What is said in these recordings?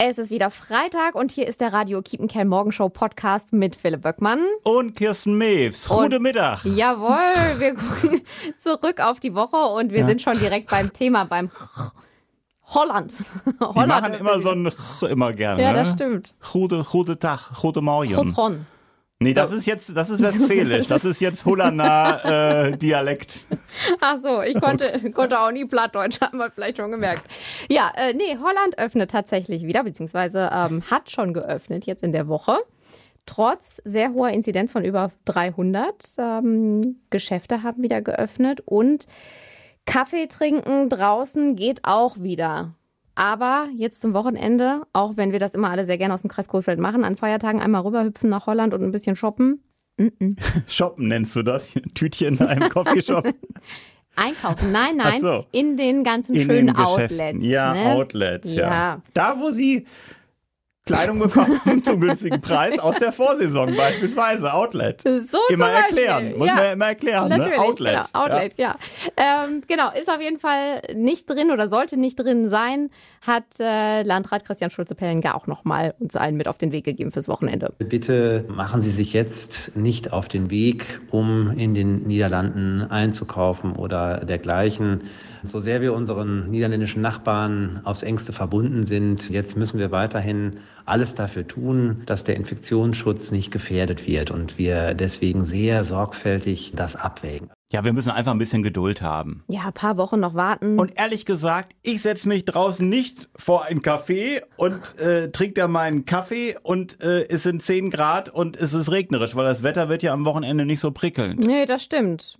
Es ist wieder Freitag und hier ist der Radio Kiepenkerl Morgenshow Podcast mit Philipp Böckmann. Und Kirsten Mews. Guten Mittag. Jawohl, wir gucken zurück auf die Woche und wir ja. sind schon direkt beim Thema, beim Holland. Holland. Die machen immer so ein immer gerne. Ja, das stimmt. Gute, gute Tag, gute Morgen. Gutron. Nee, das ist jetzt, das ist Westfälisch. Das ist jetzt Hollander äh, Dialekt. Ach so, ich konnte, konnte auch nie Plattdeutsch, haben wir vielleicht schon gemerkt. Ja, äh, nee, Holland öffnet tatsächlich wieder, beziehungsweise ähm, hat schon geöffnet jetzt in der Woche. Trotz sehr hoher Inzidenz von über 300 ähm, Geschäfte haben wieder geöffnet und Kaffee trinken draußen geht auch wieder. Aber jetzt zum Wochenende, auch wenn wir das immer alle sehr gerne aus dem Kreis Coesfeld machen, an Feiertagen einmal rüberhüpfen nach Holland und ein bisschen shoppen. Mm -mm. Shoppen nennst du das? Tütchen in einem Coffeeshop? Einkaufen, nein, nein, so. in den ganzen in schönen Outlets. Ja, ne? Outlets, ja. ja. Da, wo sie Kleidung bekommen zum günstigen Preis aus der Vorsaison beispielsweise Outlet. So immer erklären, muss ja. man ja immer erklären. Ne? Outlet. Genau, Outlet, ja. ja. Ähm, genau, ist auf jeden Fall nicht drin oder sollte nicht drin sein, hat äh, Landrat Christian Schulze-Pellinger auch nochmal uns allen mit auf den Weg gegeben fürs Wochenende. Bitte machen Sie sich jetzt nicht auf den Weg, um in den Niederlanden einzukaufen oder dergleichen. So sehr wir unseren niederländischen Nachbarn aufs engste verbunden sind, jetzt müssen wir weiterhin alles dafür tun, dass der Infektionsschutz nicht gefährdet wird und wir deswegen sehr sorgfältig das abwägen. Ja, wir müssen einfach ein bisschen Geduld haben. Ja, ein paar Wochen noch warten. Und ehrlich gesagt, ich setze mich draußen nicht vor ein Café und äh, trinke da meinen Kaffee und äh, es sind 10 Grad und es ist regnerisch, weil das Wetter wird ja am Wochenende nicht so prickelnd. Nee, das stimmt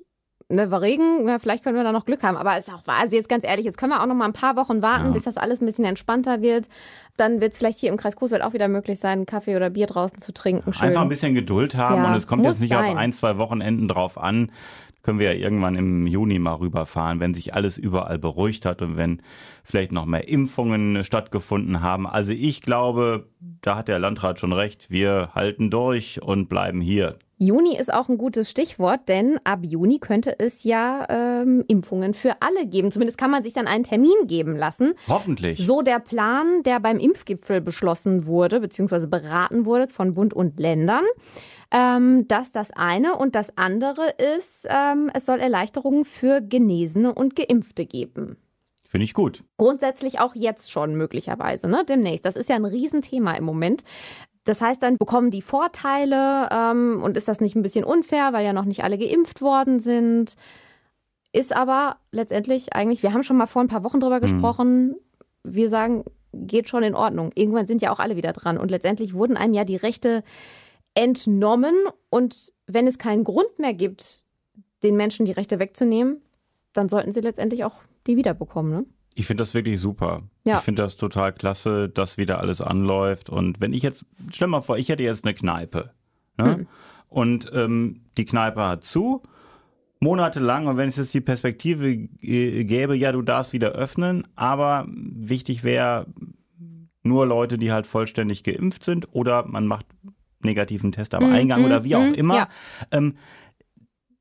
ne, war Regen, ja, vielleicht können wir da noch Glück haben. Aber ist auch wahr, also jetzt ganz ehrlich, jetzt können wir auch noch mal ein paar Wochen warten, ja. bis das alles ein bisschen entspannter wird. Dann wird es vielleicht hier im Kreis Coesfeld auch wieder möglich sein, Kaffee oder Bier draußen zu trinken. Schön. Einfach ein bisschen Geduld haben ja, und es kommt jetzt nicht sein. auf ein, zwei Wochenenden drauf an. Können wir ja irgendwann im Juni mal rüberfahren, wenn sich alles überall beruhigt hat und wenn vielleicht noch mehr Impfungen stattgefunden haben. Also ich glaube, da hat der Landrat schon recht. Wir halten durch und bleiben hier. Juni ist auch ein gutes Stichwort, denn ab Juni könnte es ja ähm, Impfungen für alle geben. Zumindest kann man sich dann einen Termin geben lassen. Hoffentlich. So der Plan, der beim Impfgipfel beschlossen wurde, beziehungsweise beraten wurde von Bund und Ländern. Ähm, das das eine. Und das andere ist, ähm, es soll Erleichterungen für Genesene und Geimpfte geben. Finde ich gut. Grundsätzlich auch jetzt schon möglicherweise, ne? Demnächst. Das ist ja ein Riesenthema im Moment. Das heißt, dann bekommen die Vorteile ähm, und ist das nicht ein bisschen unfair, weil ja noch nicht alle geimpft worden sind. Ist aber letztendlich eigentlich, wir haben schon mal vor ein paar Wochen drüber mhm. gesprochen, wir sagen, geht schon in Ordnung. Irgendwann sind ja auch alle wieder dran. Und letztendlich wurden einem ja die Rechte entnommen. Und wenn es keinen Grund mehr gibt, den Menschen die Rechte wegzunehmen, dann sollten sie letztendlich auch die wiederbekommen. Ne? Ich finde das wirklich super. Ja. Ich finde das total klasse, dass wieder alles anläuft. Und wenn ich jetzt, stell mal vor, ich hätte jetzt eine Kneipe. Ne? Mhm. Und ähm, die Kneipe hat zu, monatelang. Und wenn es jetzt die Perspektive gäbe, ja, du darfst wieder öffnen. Aber wichtig wäre nur Leute, die halt vollständig geimpft sind oder man macht negativen Test am mhm. Eingang oder wie auch mhm. immer. Ja. Ähm,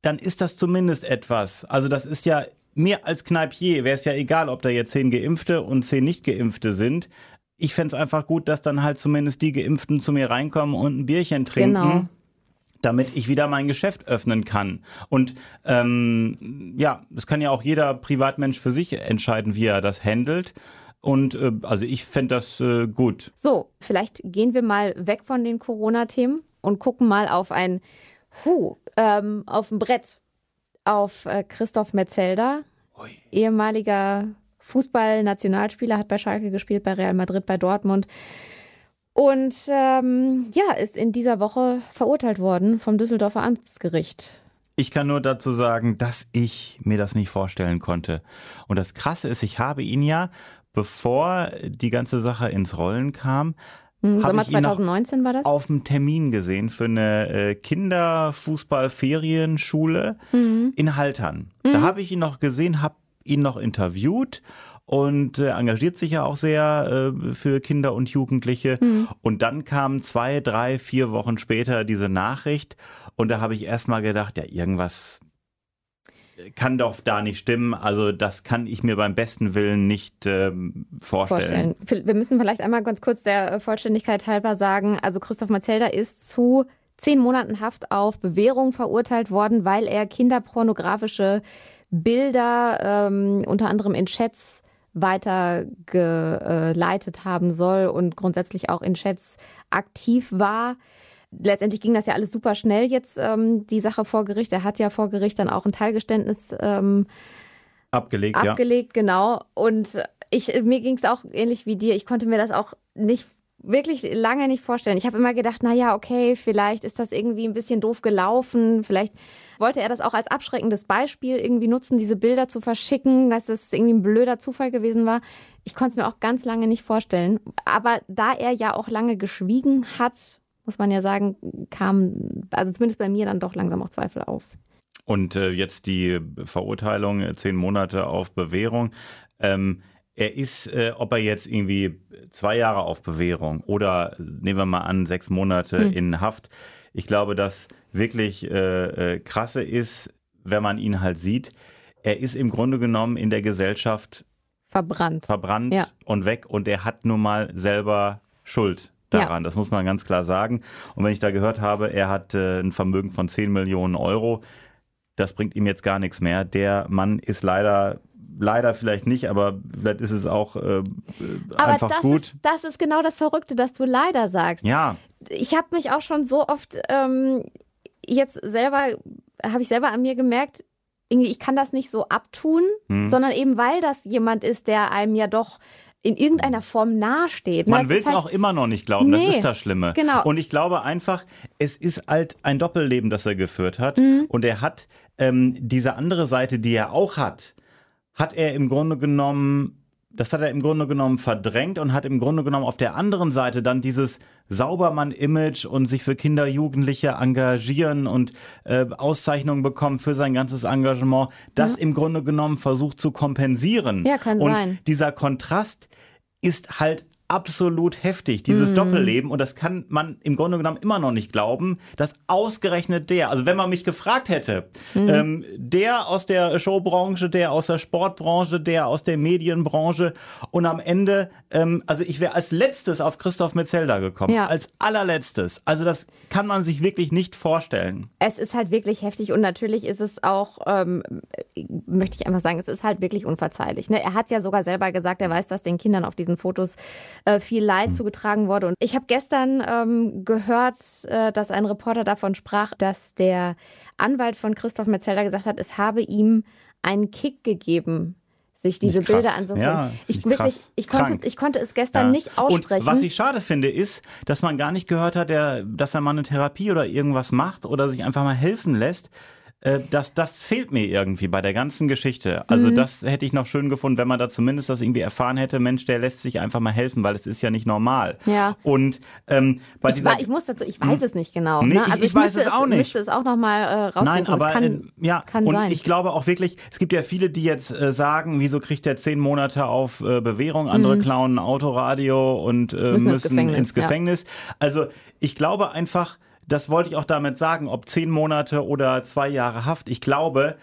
dann ist das zumindest etwas. Also das ist ja mir als Kneipier wäre es ja egal, ob da jetzt zehn Geimpfte und zehn Nicht-Geimpfte sind. Ich fände es einfach gut, dass dann halt zumindest die Geimpften zu mir reinkommen und ein Bierchen trinken. Genau damit ich wieder mein Geschäft öffnen kann. Und ähm, ja, es kann ja auch jeder Privatmensch für sich entscheiden, wie er das handelt. Und äh, also ich fände das äh, gut. So, vielleicht gehen wir mal weg von den Corona-Themen und gucken mal auf ein Huh, ähm, auf ein Brett auf äh, Christoph Metzelder, Ui. ehemaliger Fußball-Nationalspieler, hat bei Schalke gespielt, bei Real Madrid, bei Dortmund. Und ähm, ja, ist in dieser Woche verurteilt worden vom Düsseldorfer Amtsgericht. Ich kann nur dazu sagen, dass ich mir das nicht vorstellen konnte. Und das Krasse ist, ich habe ihn ja, bevor die ganze Sache ins Rollen kam, hm, Sommer 2019 war das? Auf dem Termin gesehen für eine äh, Kinderfußballferienschule mhm. in Haltern. Mhm. Da habe ich ihn noch gesehen, habe ihn noch interviewt und äh, engagiert sich ja auch sehr äh, für Kinder und Jugendliche. Mhm. Und dann kam zwei, drei, vier Wochen später diese Nachricht und da habe ich erstmal gedacht, ja, irgendwas kann doch da nicht stimmen. Also das kann ich mir beim besten Willen nicht ähm, vorstellen. vorstellen. Wir müssen vielleicht einmal ganz kurz der Vollständigkeit halber sagen, also Christoph Marzelda ist zu zehn Monaten Haft auf Bewährung verurteilt worden, weil er kinderpornografische Bilder ähm, unter anderem in Chats weitergeleitet haben soll und grundsätzlich auch in Chats aktiv war letztendlich ging das ja alles super schnell jetzt, ähm, die Sache vor Gericht. Er hat ja vor Gericht dann auch ein Teilgeständnis ähm, abgelegt, abgelegt, ja. genau. Und ich, mir ging es auch ähnlich wie dir. Ich konnte mir das auch nicht wirklich lange nicht vorstellen. Ich habe immer gedacht, na ja, okay, vielleicht ist das irgendwie ein bisschen doof gelaufen. Vielleicht wollte er das auch als abschreckendes Beispiel irgendwie nutzen, diese Bilder zu verschicken, dass das irgendwie ein blöder Zufall gewesen war. Ich konnte es mir auch ganz lange nicht vorstellen. Aber da er ja auch lange geschwiegen hat, muss man ja sagen, kam, also zumindest bei mir dann doch langsam auch Zweifel auf. Und äh, jetzt die Verurteilung, äh, zehn Monate auf Bewährung. Ähm, er ist, äh, ob er jetzt irgendwie zwei Jahre auf Bewährung oder nehmen wir mal an, sechs Monate hm. in Haft. Ich glaube, das wirklich äh, äh, krasse ist, wenn man ihn halt sieht, er ist im Grunde genommen in der Gesellschaft verbrannt, verbrannt ja. und weg und er hat nun mal selber Schuld daran. Ja. Das muss man ganz klar sagen. Und wenn ich da gehört habe, er hat äh, ein Vermögen von 10 Millionen Euro, das bringt ihm jetzt gar nichts mehr. Der Mann ist leider leider vielleicht nicht, aber vielleicht ist es auch äh, aber einfach das gut. Ist, das ist genau das Verrückte, dass du leider sagst. Ja. Ich habe mich auch schon so oft ähm, jetzt selber, habe ich selber an mir gemerkt, irgendwie, ich kann das nicht so abtun, hm. sondern eben weil das jemand ist, der einem ja doch in irgendeiner Form nahesteht. Man will es halt auch immer noch nicht glauben, nee, das ist das Schlimme. Genau. Und ich glaube einfach, es ist halt ein Doppelleben, das er geführt hat. Mhm. Und er hat ähm, diese andere Seite, die er auch hat, hat er im Grunde genommen das hat er im Grunde genommen verdrängt und hat im Grunde genommen auf der anderen Seite dann dieses Saubermann-Image und sich für Kinder, Jugendliche engagieren und äh, Auszeichnungen bekommen für sein ganzes Engagement, das ja. im Grunde genommen versucht zu kompensieren. Ja, kann und sein. dieser Kontrast ist halt absolut heftig, dieses mm. Doppelleben. Und das kann man im Grunde genommen immer noch nicht glauben, dass ausgerechnet der, also wenn man mich gefragt hätte, mm. ähm, der aus der Showbranche, der aus der Sportbranche, der aus der Medienbranche und am Ende, ähm, also ich wäre als letztes auf Christoph Metzelda gekommen, ja. als allerletztes. Also das kann man sich wirklich nicht vorstellen. Es ist halt wirklich heftig und natürlich ist es auch, ähm, möchte ich einfach sagen, es ist halt wirklich unverzeihlich. Ne? Er hat ja sogar selber gesagt, er weiß, dass den Kindern auf diesen Fotos äh, viel Leid mhm. zugetragen wurde. Und ich habe gestern ähm, gehört, äh, dass ein Reporter davon sprach, dass der Anwalt von Christoph Metzelder gesagt hat, es habe ihm einen Kick gegeben, sich diese Bilder anzugucken. Ja, ich, wirklich, ich, konnte, ich konnte es gestern ja. nicht aussprechen. Und was ich schade finde, ist, dass man gar nicht gehört hat, der, dass er mal eine Therapie oder irgendwas macht oder sich einfach mal helfen lässt. Äh, das, das fehlt mir irgendwie bei der ganzen Geschichte. Also mhm. das hätte ich noch schön gefunden, wenn man da zumindest das irgendwie erfahren hätte, Mensch, der lässt sich einfach mal helfen, weil es ist ja nicht normal. Ja. Und ähm, bei ich, dieser, war, ich muss dazu, ich weiß hm? es nicht genau. Nee, ne? Also ich, ich weiß es auch nicht. müsste es auch nochmal äh, raussuchen. Nein, aber kann, äh, ja, kann und sein. ich glaube auch wirklich, es gibt ja viele, die jetzt äh, sagen, wieso kriegt der zehn Monate auf äh, Bewährung, andere mhm. klauen Autoradio und äh, müssen, müssen ins Gefängnis. Ins Gefängnis. Ja. Also ich glaube einfach, das wollte ich auch damit sagen, ob zehn Monate oder zwei Jahre Haft. Ich glaube,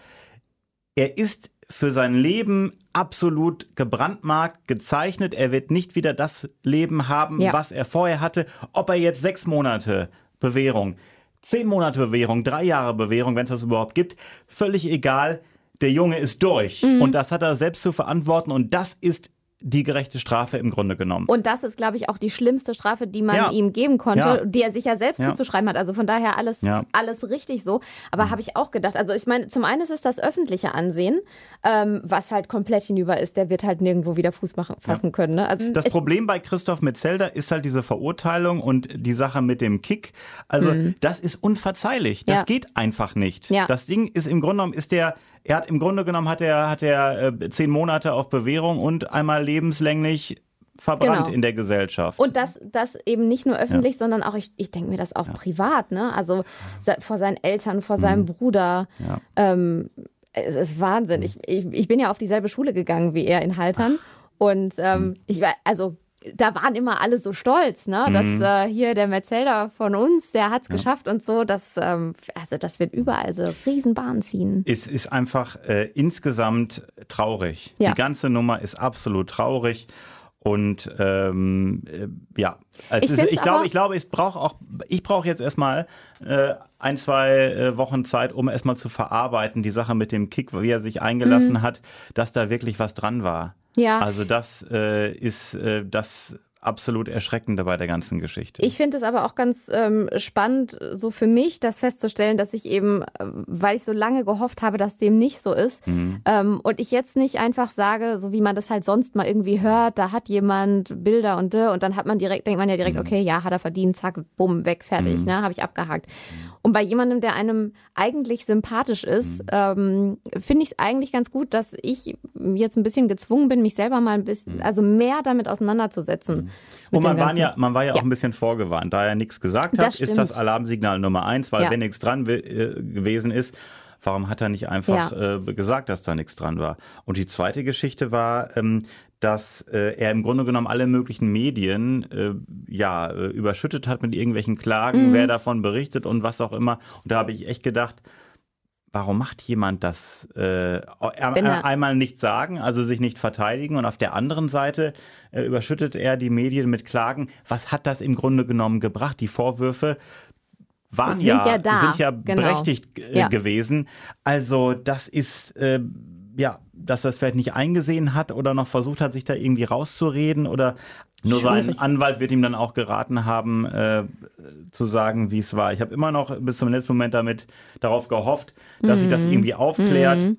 er ist für sein Leben absolut gebrandmarkt, gezeichnet. Er wird nicht wieder das Leben haben, ja. was er vorher hatte. Ob er jetzt sechs Monate Bewährung, zehn Monate Bewährung, drei Jahre Bewährung, wenn es das überhaupt gibt, völlig egal. Der Junge ist durch. Mhm. Und das hat er selbst zu verantworten. Und das ist die gerechte Strafe im Grunde genommen. Und das ist, glaube ich, auch die schlimmste Strafe, die man ja. ihm geben konnte, ja. die er sich ja selbst ja. zuzuschreiben hat. Also von daher alles, alles richtig so. Aber mhm. habe ich auch gedacht, also ich meine, zum einen ist es das öffentliche Ansehen, ähm, was halt komplett hinüber ist. Der wird halt nirgendwo wieder Fuß machen, fassen können. Ne? Also das Problem bei Christoph Metzelder ist halt diese Verurteilung und die Sache mit dem Kick. Also mhm. das ist unverzeihlich. Das geht einfach nicht. Das Ding ist im Grunde genommen, ist der er hat im Grunde genommen hat er, hat er äh, zehn Monate auf Bewährung und einmal lebenslänglich verbrannt genau. in der Gesellschaft. Und das, das eben nicht nur öffentlich, ja. sondern auch, ich, ich denke mir das auch ja. privat, ne? Also vor seinen Eltern, vor mhm. seinem Bruder. Ja. Ähm, es ist Wahnsinn. Ich, ich, ich bin ja auf dieselbe Schule gegangen wie er in Haltern. Ach. Und ähm, mhm. ich war, also da waren immer alle so stolz, ne? Dass mhm. äh, hier der Metzelder von uns, der hat es ja. geschafft und so. Das, ähm, also das wird überall so Riesenbahn ziehen. Es ist einfach äh, insgesamt traurig. Ja. Die ganze Nummer ist absolut traurig. Und ähm, äh, ja, also ich, ist, ich glaube, ich glaube, ich brauche auch, ich brauche jetzt erstmal äh, ein, zwei äh, Wochen Zeit, um erstmal zu verarbeiten, die Sache mit dem Kick, wie er sich eingelassen mhm. hat, dass da wirklich was dran war. Ja. Also das äh, ist äh, das absolut Erschreckende bei der ganzen Geschichte. Ich finde es aber auch ganz ähm, spannend, so für mich, das festzustellen, dass ich eben, äh, weil ich so lange gehofft habe, dass dem nicht so ist, mhm. ähm, und ich jetzt nicht einfach sage, so wie man das halt sonst mal irgendwie hört, da hat jemand Bilder und und dann hat man direkt, denkt man ja direkt, mhm. okay, ja, hat er verdient, zack, bumm, weg, fertig, mhm. ne, habe ich abgehakt. Und bei jemandem, der einem eigentlich sympathisch ist, mhm. ähm, finde ich es eigentlich ganz gut, dass ich jetzt ein bisschen gezwungen bin, mich selber mal ein bisschen, mhm. also mehr damit auseinanderzusetzen. Und man war ja, man war ja, ja, auch ein bisschen vorgewarnt. Da er nichts gesagt hat, das ist das Alarmsignal Nummer eins, weil ja. wenn nichts dran äh, gewesen ist, warum hat er nicht einfach ja. äh, gesagt, dass da nichts dran war? Und die zweite Geschichte war, ähm, dass äh, er im Grunde genommen alle möglichen Medien äh, ja äh, überschüttet hat mit irgendwelchen Klagen, mhm. wer davon berichtet und was auch immer. Und da habe ich echt gedacht, warum macht jemand das? Äh, einmal nicht sagen, also sich nicht verteidigen und auf der anderen Seite äh, überschüttet er die Medien mit Klagen. Was hat das im Grunde genommen gebracht? Die Vorwürfe waren sind ja, ja sind ja genau. berechtigt äh, ja. gewesen. Also das ist äh, ja, dass er es vielleicht nicht eingesehen hat oder noch versucht hat, sich da irgendwie rauszureden oder nur Schwierig. sein Anwalt wird ihm dann auch geraten haben, äh, zu sagen, wie es war. Ich habe immer noch bis zum letzten Moment damit darauf gehofft, dass mhm. sich das irgendwie aufklärt. Mhm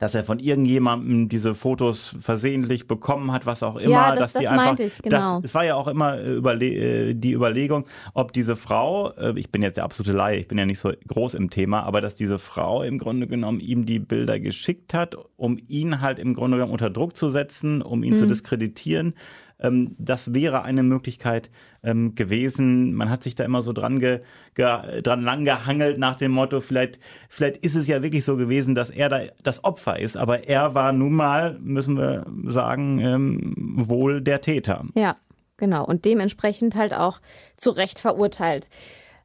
dass er von irgendjemandem diese Fotos versehentlich bekommen hat, was auch immer, ja, das, dass die das einfach, ich, genau. das, es war ja auch immer äh, überle äh, die Überlegung, ob diese Frau, äh, ich bin jetzt der absolute Laie, ich bin ja nicht so groß im Thema, aber dass diese Frau im Grunde genommen ihm die Bilder geschickt hat, um ihn halt im Grunde genommen unter Druck zu setzen, um ihn mhm. zu diskreditieren, ähm, das wäre eine Möglichkeit ähm, gewesen. Man hat sich da immer so dran, ge, ge, dran lang gehangelt nach dem Motto, vielleicht, vielleicht ist es ja wirklich so gewesen, dass er da das Opfer ist. Aber er war nun mal, müssen wir sagen, ähm, wohl der Täter. Ja, genau. Und dementsprechend halt auch zu Recht verurteilt.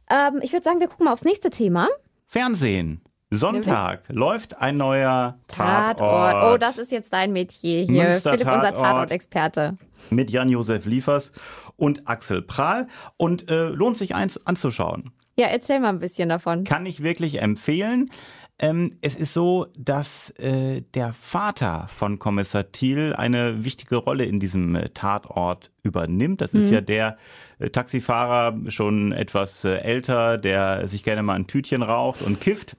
Ähm, ich würde sagen, wir gucken mal aufs nächste Thema. Fernsehen. Sonntag läuft ein neuer Tatort. Tatort. Oh, das ist jetzt dein Metier hier. Münster Philipp, Tatort unser Tatort-Experte. Mit Jan-Josef Liefers und Axel Prahl. Und äh, lohnt sich eins anzuschauen. Ja, erzähl mal ein bisschen davon. Kann ich wirklich empfehlen. Ähm, es ist so, dass äh, der Vater von Kommissar Thiel eine wichtige Rolle in diesem äh, Tatort übernimmt. Das ist mhm. ja der äh, Taxifahrer, schon etwas äh, älter, der sich gerne mal ein Tütchen raucht und kifft.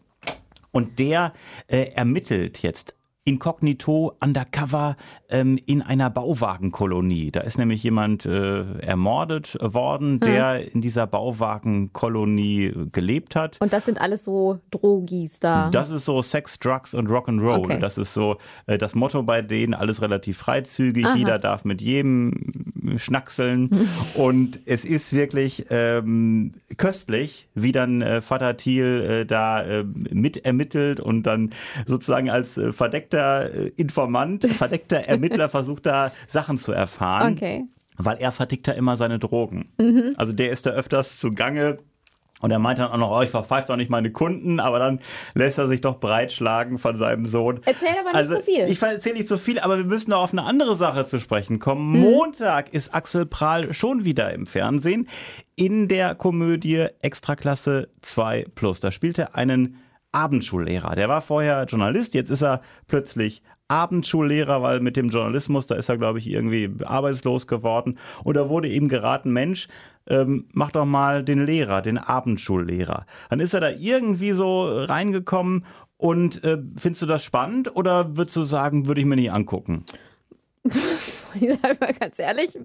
Und der äh, ermittelt jetzt inkognito, undercover ähm, in einer Bauwagenkolonie. Da ist nämlich jemand äh, ermordet worden, hm. der in dieser Bauwagenkolonie gelebt hat. Und das sind alles so Drogis da. Das ist so Sex, Drugs und Rock'n'Roll. Okay. Das ist so äh, das Motto bei denen, alles relativ freizügig. Aha. Jeder darf mit jedem schnackseln. und es ist wirklich ähm, köstlich, wie dann äh, Vater Thiel äh, da äh, mitermittelt und dann sozusagen als äh, verdeckter verdeckter äh, Informant, verdeckter Ermittler versucht da Sachen zu erfahren. Okay. Weil er vertickt da immer seine Drogen. Mhm. Also der ist da öfters zugange. Und er meint dann auch noch, oh, ich verpfeife doch nicht meine Kunden, aber dann lässt er sich doch breitschlagen von seinem Sohn. Erzähl aber nicht also, so viel. Ich erzähle nicht so viel, aber wir müssen noch auf eine andere Sache zu sprechen kommen. Hm. Montag ist Axel Prahl schon wieder im Fernsehen in der Komödie Extraklasse 2 Plus. Da spielt er einen Abendschullehrer. Der war vorher Journalist, jetzt ist er plötzlich Abendschullehrer, weil mit dem Journalismus, da ist er, glaube ich, irgendwie arbeitslos geworden. Und da wurde ihm geraten, Mensch, ähm, mach doch mal den Lehrer, den Abendschullehrer. Dann ist er da irgendwie so reingekommen und äh, findest du das spannend oder würdest du sagen, würde ich mir nicht angucken? ich sage mal ganz ehrlich,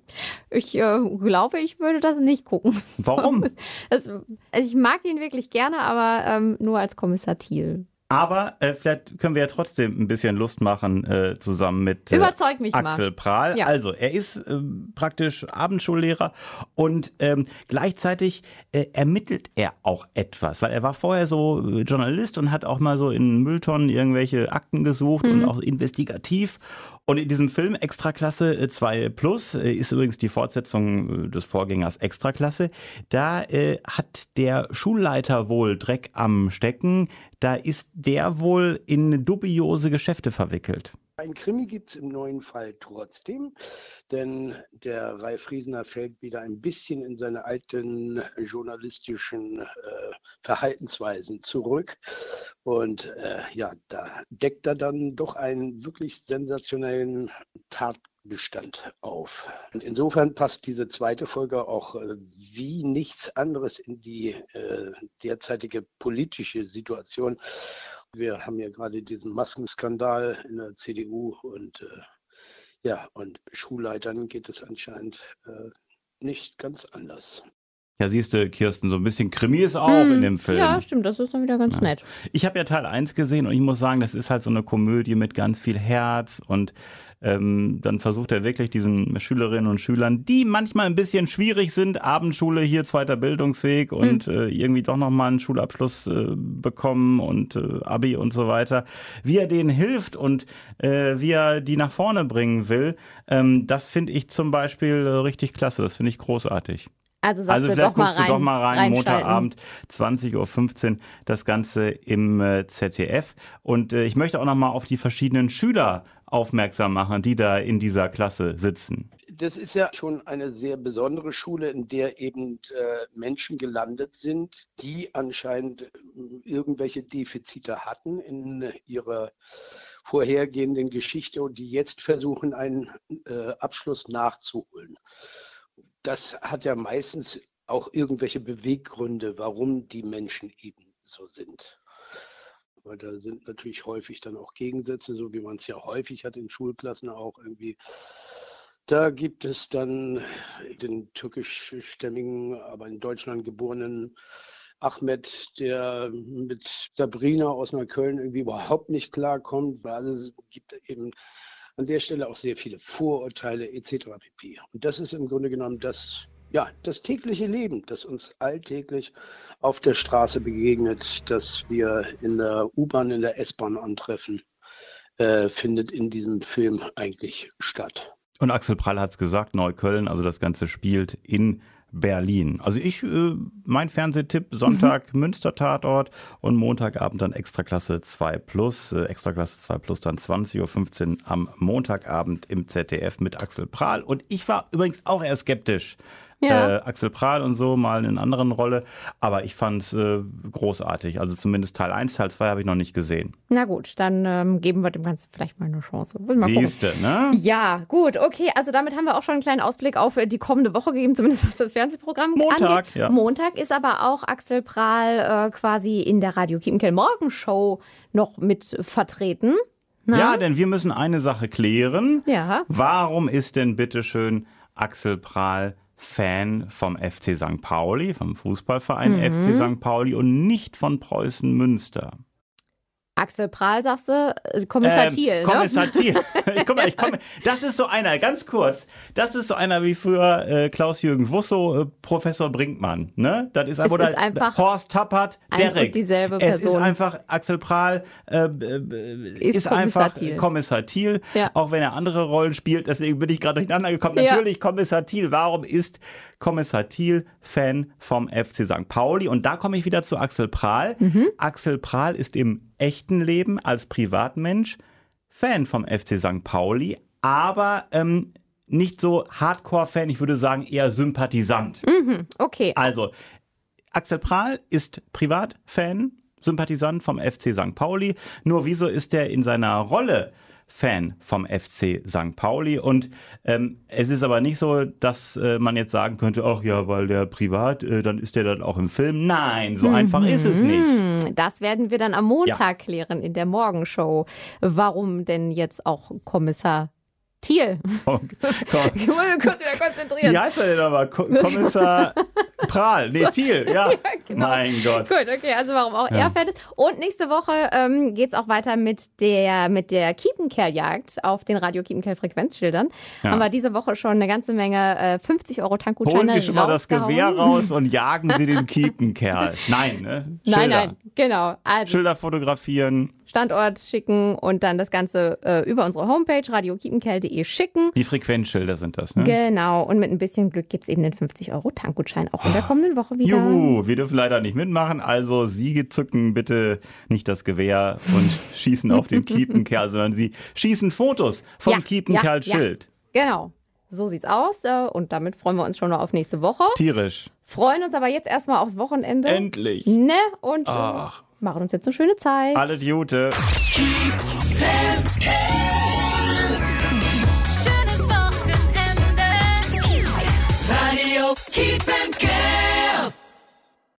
ich äh, glaube, ich würde das nicht gucken. Warum? Das, also ich mag ihn wirklich gerne, aber ähm, nur als Kommissar Thiel. Aber äh, vielleicht können wir ja trotzdem ein bisschen Lust machen äh, zusammen mit äh, Überzeug mich Axel mal. Prahl. Ja. Also er ist äh, praktisch Abendschullehrer und ähm, gleichzeitig äh, ermittelt er auch etwas, weil er war vorher so äh, Journalist und hat auch mal so in Mülltonnen irgendwelche Akten gesucht mhm. und auch investigativ. Und in diesem Film Extraklasse 2 äh, Plus äh, ist übrigens die Fortsetzung des Vorgängers Extraklasse. Da äh, hat der Schulleiter wohl Dreck am Stecken. Da ist der wohl in dubiose Geschäfte verwickelt. Ein Krimi gibt es im neuen Fall trotzdem, denn der Ralf Riesener fällt wieder ein bisschen in seine alten journalistischen äh, Verhaltensweisen zurück. Und äh, ja, da deckt er dann doch einen wirklich sensationellen Tatbestand auf. Und insofern passt diese zweite Folge auch äh, wie nichts anderes in die äh, derzeitige politische Situation. Wir haben ja gerade diesen Maskenskandal in der CDU und äh, ja, und Schulleitern geht es anscheinend äh, nicht ganz anders. Ja, siehst du, Kirsten, so ein bisschen Krimi ist auch hm, in dem Film. Ja, stimmt, das ist dann wieder ganz ja. nett. Ich habe ja Teil 1 gesehen und ich muss sagen, das ist halt so eine Komödie mit ganz viel Herz und ähm, dann versucht er wirklich diesen Schülerinnen und Schülern, die manchmal ein bisschen schwierig sind, Abendschule hier, zweiter Bildungsweg und mhm. äh, irgendwie doch nochmal einen Schulabschluss äh, bekommen und äh, Abi und so weiter, wie er denen hilft und äh, wie er die nach vorne bringen will, ähm, das finde ich zum Beispiel äh, richtig klasse, das finde ich großartig. Also, sagst also vielleicht doch guckst rein, du doch mal rein, Montagabend 20.15 Uhr, das Ganze im äh, ZDF. Und äh, ich möchte auch noch mal auf die verschiedenen Schüler aufmerksam machen, die da in dieser Klasse sitzen. Das ist ja schon eine sehr besondere Schule, in der eben äh, Menschen gelandet sind, die anscheinend äh, irgendwelche Defizite hatten in ihrer vorhergehenden Geschichte und die jetzt versuchen, einen äh, Abschluss nachzuholen. Das hat ja meistens auch irgendwelche Beweggründe, warum die Menschen eben so sind. Weil da sind natürlich häufig dann auch Gegensätze, so wie man es ja häufig hat in Schulklassen auch irgendwie. Da gibt es dann den türkischstämmigen, aber in Deutschland geborenen Ahmed, der mit Sabrina aus Neukölln irgendwie überhaupt nicht klarkommt. Also es gibt eben an der Stelle auch sehr viele Vorurteile etc. pp. Und das ist im Grunde genommen das, ja, das tägliche Leben, das uns alltäglich auf der Straße begegnet, das wir in der U-Bahn, in der S-Bahn antreffen, äh, findet in diesem Film eigentlich statt. Und Axel Prall hat es gesagt, Neukölln, also das Ganze spielt in Berlin. Also ich, äh, mein Fernsehtipp, Sonntag mhm. Münster Tatort und Montagabend dann Extraklasse 2 Plus, äh, Extraklasse 2 Plus dann 20.15 Uhr am Montagabend im ZDF mit Axel Prahl. Und ich war übrigens auch eher skeptisch, ja. äh, Axel Prahl und so, mal in einer anderen Rolle. Aber ich fand es äh, großartig. Also zumindest Teil 1, Teil 2 habe ich noch nicht gesehen. Na gut, dann ähm, geben wir dem Ganzen vielleicht mal eine Chance. Mal Siehste, ne? Ja, gut, okay. Also damit haben wir auch schon einen kleinen Ausblick auf die kommende Woche gegeben, zumindest was das Fernsehprogramm Montag, angeht. Ja. Montag ist aber auch Axel Prahl äh, quasi in der Radio Kiepenkel Morgenshow noch mit vertreten. Na? Ja, denn wir müssen eine Sache klären. Ja. Warum ist denn bitteschön Axel Prahl Fan vom FC St. Pauli, vom Fußballverein mhm. FC St. Pauli und nicht von Preußen Münster. Axel Prahl, sagst du, äh, Kommissar ähm, Thiel. Ne? Kommissar Thiel. Guck mal, ich komme. Das ist so einer, ganz kurz. Das ist so einer wie früher äh, Klaus-Jürgen Wusso, äh, Professor Brinkmann. Ne? Das ist, es oder ist einfach Horst Tappert, Derek. Dieselbe Person. Es ist einfach Axel Prahl, äh, äh ist, ist Kommissar einfach Thiel. Kommissar Thiel. Ja. Auch wenn er andere Rollen spielt. Deswegen bin ich gerade durcheinander gekommen. Ja. Natürlich Kommissar Thiel. Warum ist Kommissar Thiel Fan vom FC St. Pauli? Und da komme ich wieder zu Axel Prahl. Mhm. Axel Prahl ist im echten Leben als Privatmensch Fan vom FC St. Pauli, aber ähm, nicht so Hardcore-Fan, ich würde sagen eher Sympathisant. Mhm, okay. Also, Axel Prahl ist Privatfan, Sympathisant vom FC St. Pauli. Nur wieso ist er in seiner Rolle Fan vom FC St. Pauli. Und ähm, es ist aber nicht so, dass äh, man jetzt sagen könnte, ach ja, weil der privat, äh, dann ist der dann auch im Film. Nein, so mhm. einfach ist es nicht. Mhm. Das werden wir dann am Montag ja. klären in der Morgenshow. Warum denn jetzt auch Kommissar Thiel. Oh, ich muss mich kurz wieder konzentrieren. Wie heißt er denn aber? Kommissar Prahl, nee, Thiel, ja. ja genau. Mein Gott. Gut, okay, also warum auch ja. er Fan ist. Und nächste Woche ähm, geht es auch weiter mit der, mit der Kiepenkerl-Jagd auf den Radio Kiepenkerl-Frequenzschildern. Ja. Haben wir diese Woche schon eine ganze Menge äh, 50 Euro Tankgutscheine Holen Sie schon mal das Gewehr raus und jagen Sie den Kiepenkerl. Nein, ne? Schilder. Nein, nein, genau. Also, Schilder fotografieren. Standort schicken und dann das Ganze äh, über unsere Homepage radiokiepenkerl.de schicken. Die Frequenzschilder sind das, ne? Genau. Und mit ein bisschen Glück gibt es eben den 50 Euro Tankgutschein auch in der kommenden Woche wieder. Juhu, wir dürfen leider nicht mitmachen, also Sie zücken bitte nicht das Gewehr und schießen auf den Kiepenkerl, sondern Sie schießen Fotos vom ja, Kiepenkerl-Schild. Ja, genau. So sieht's aus. Äh, und damit freuen wir uns schon noch auf nächste Woche. Tierisch. Freuen uns aber jetzt erstmal aufs Wochenende. Endlich. Ne? Und Ach. Machen uns jetzt eine schöne Zeit. Alle Jute.